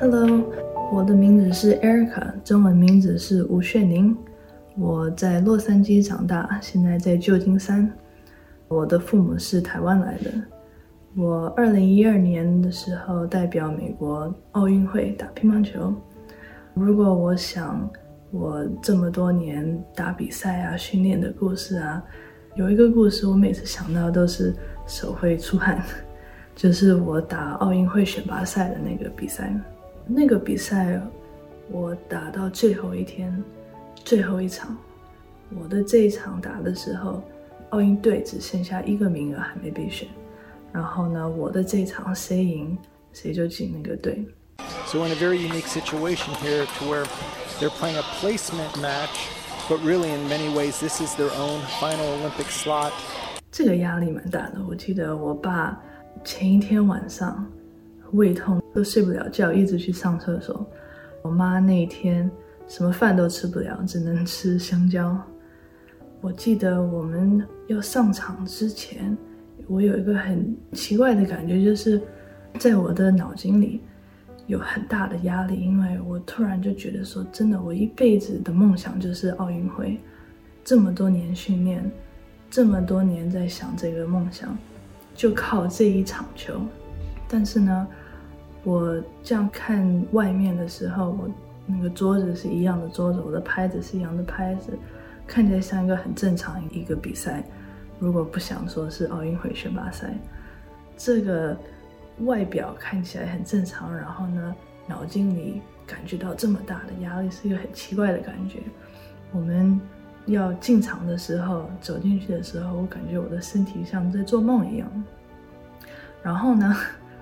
Hello，我的名字是 Erica，中文名字是吴炫宁。我在洛杉矶长大，现在在旧金山。我的父母是台湾来的。我二零一二年的时候代表美国奥运会打乒乓球。如果我想我这么多年打比赛啊、训练的故事啊，有一个故事我每次想到都是手会出汗，就是我打奥运会选拔赛的那个比赛。那个比赛我打到最后一天，最后一场，我的这一场打的时候，奥运队只剩下一个名额还没被选。然后呢，我的这一场谁赢，谁就进那个队。So in a very unique situation here, to where they're playing a placement match, but really in many ways this is their own final Olympic slot. 这个压力蛮大的。我记得我爸前一天晚上胃痛都睡不了觉，一直去上厕所。我妈那一天什么饭都吃不了，只能吃香蕉。我记得我们要上场之前。我有一个很奇怪的感觉，就是在我的脑筋里有很大的压力，因为我突然就觉得说，真的，我一辈子的梦想就是奥运会，这么多年训练，这么多年在想这个梦想，就靠这一场球。但是呢，我这样看外面的时候，我那个桌子是一样的桌子，我的拍子是一样的拍子，看起来像一个很正常一个比赛。如果不想说是奥运会选拔赛，这个外表看起来很正常，然后呢，脑筋里感觉到这么大的压力，是一个很奇怪的感觉。我们要进场的时候，走进去的时候，我感觉我的身体像在做梦一样。然后呢，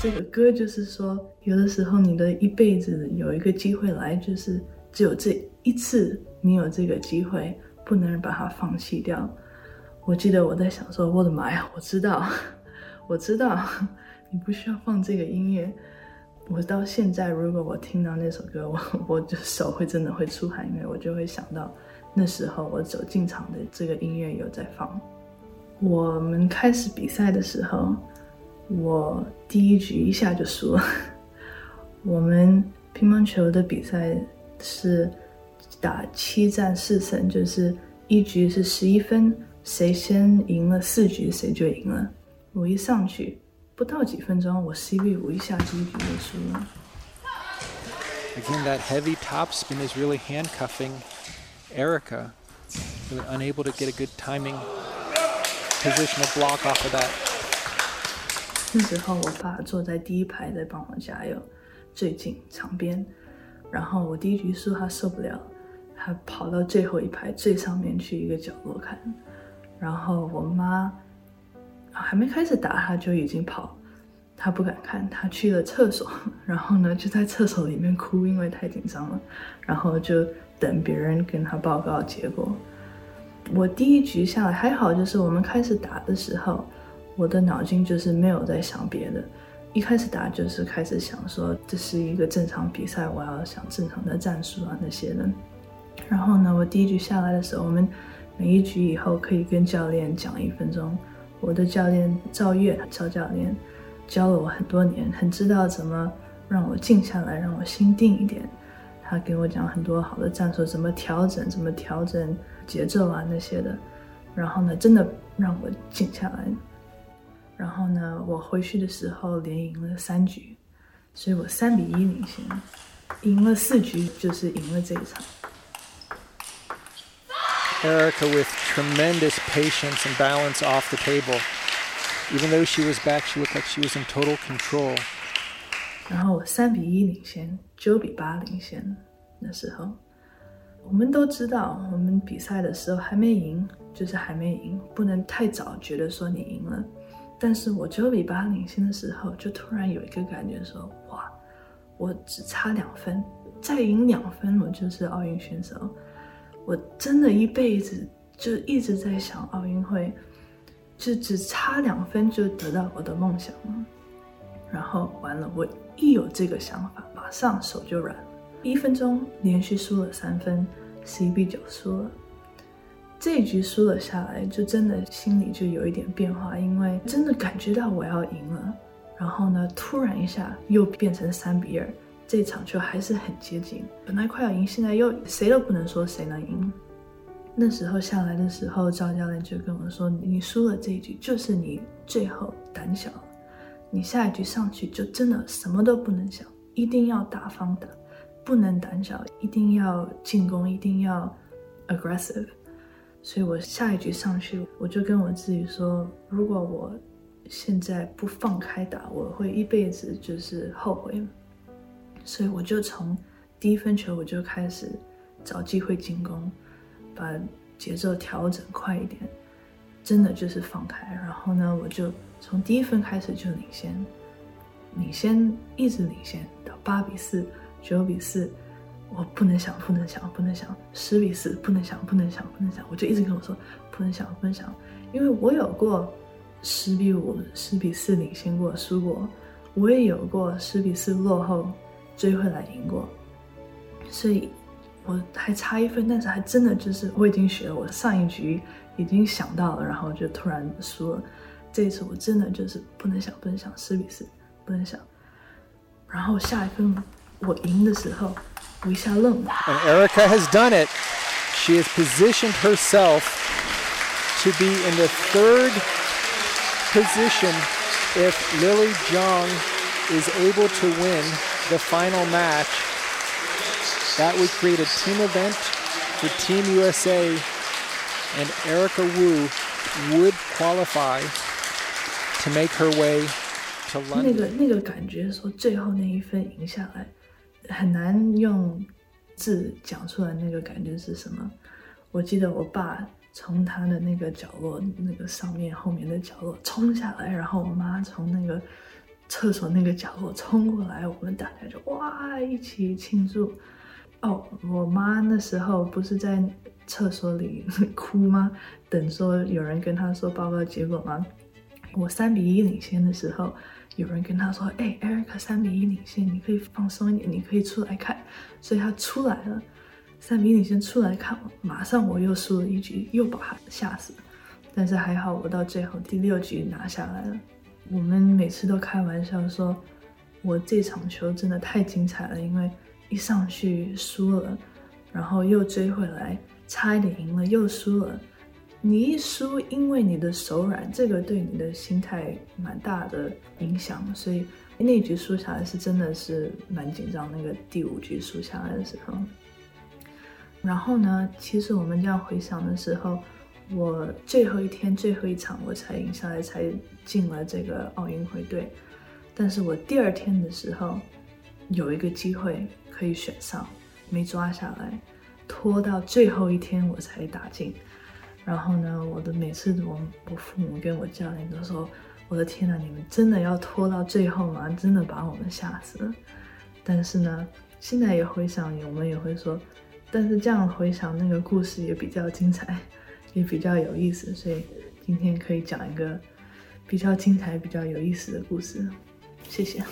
这个歌就是说，有的时候你的一辈子有一个机会来，就是只有这一次，你有这个机会，不能把它放弃掉。我记得我在想说，我的妈呀，我知道。我知道你不需要放这个音乐。我到现在，如果我听到那首歌，我 我的手会真的会出汗，因为我就会想到那时候我走进场的这个音乐有在放。我们开始比赛的时候，我第一局一下就输了。我们乒乓球的比赛是打七战四胜，就是一局是十一分，谁先赢了四局，谁就赢了。我一上去，不到几分钟，我 C 位五一下第一局就输了。Again, that heavy topspin is really handcuffing Erica, really unable to get a good timing positional block off of that. 那时候我爸坐在第一排在帮我加油，最近场边，然后我第一局输，他受不了，他跑到最后一排最上面去一个角落看，然后我妈。还没开始打，他就已经跑，他不敢看，他去了厕所，然后呢就在厕所里面哭，因为太紧张了，然后就等别人跟他报告结果。我第一局下来还好，就是我们开始打的时候，我的脑筋就是没有在想别的，一开始打就是开始想说这是一个正常比赛，我要想正常的战术啊那些的。然后呢，我第一局下来的时候，我们每一局以后可以跟教练讲一分钟。我的教练赵越，赵教练教了我很多年，很知道怎么让我静下来，让我心定一点。他给我讲很多好的战术，怎么调整，怎么调整节奏啊那些的。然后呢，真的让我静下来。然后呢，我回去的时候连赢了三局，所以我三比一领先，赢了四局就是赢了这一场。Erica with tremendous patience and balance off the table. Even though she was back, she looked like she was in total control. 然后我三比一领先，九比八领先。那时候，我们都知道，我们比赛的时候还没赢，就是还没赢，不能太早觉得说你赢了。但是我九比八领先的时候，就突然有一个感觉说，哇，我只差两分，再赢两分，我就是奥运选手。我真的一辈子就一直在想奥运会，就只差两分就得到我的梦想了。然后完了，我一有这个想法，马上手就软了。一分钟连续输了三分，十一比九输了。这一局输了下来，就真的心里就有一点变化，因为真的感觉到我要赢了。然后呢，突然一下又变成三比二，这场就还是很接近，本来快要赢，现在又谁都不能说谁能赢。那时候下来的时候，赵教练就跟我说：“你输了这一局，就是你最后胆小，你下一局上去就真的什么都不能想，一定要大方打，不能胆小，一定要进攻，一定要 aggressive。”所以我下一局上去，我就跟我自己说：“如果我……”现在不放开打，我会一辈子就是后悔。所以我就从第一分球我就开始找机会进攻，把节奏调整快一点，真的就是放开。然后呢，我就从第一分开始就领先，领先一直领先到八比四、九比四，我不能想，不能想，不能想，十比四，不能想，不能想，不能想，我就一直跟我说不能想，不能想，因为我有过。十比五、十比四领先过，输过，我也有过十比四落后追回来赢过，所以我还差一分，但是还真的就是我已经学了，我上一局已经想到了，然后就突然输了。这一次我真的就是不能想，不能想，十比四不能想。然后下一分 我赢的时候，我一下愣了。And Erica has done it. She has positioned herself to be in the third. Position if Lily Zhang is able to win the final match, that would create a team event for Team USA, and Erica Wu would qualify to make her way to London. 那个那个感觉，说最后那一分赢下来， 很难用字讲出来。那个感觉是什么？我记得我爸。从他的那个角落，那个上面后面的角落冲下来，然后我妈从那个厕所那个角落冲过来，我们大家就哇一起庆祝。哦，我妈那时候不是在厕所里哭吗？等说有人跟她说报告结果吗？我三比一领先的时候，有人跟他说：“哎，Erica 三比一领先，你可以放松一点，你可以出来看。”所以他出来了。三比一，你先出来看，马上我又输了一局，又把他吓死。但是还好，我到最后第六局拿下来了。我们每次都开玩笑说，我这场球真的太精彩了，因为一上去输了，然后又追回来，差一点赢了，又输了。你一输，因为你的手软，这个对你的心态蛮大的影响。所以那一局输下来是真的是蛮紧张。那个第五局输下来的时候。然后呢，其实我们这样回想的时候，我最后一天最后一场我才赢下来，才进了这个奥运会队。但是我第二天的时候，有一个机会可以选上，没抓下来，拖到最后一天我才打进。然后呢，我的每次我我父母跟我教练都说：“我的天哪，你们真的要拖到最后吗？真的把我们吓死了。”但是呢，现在也回想，我们也会说。但是这样回想那个故事也比较精彩，也比较有意思，所以今天可以讲一个比较精彩、比较有意思的故事。谢谢。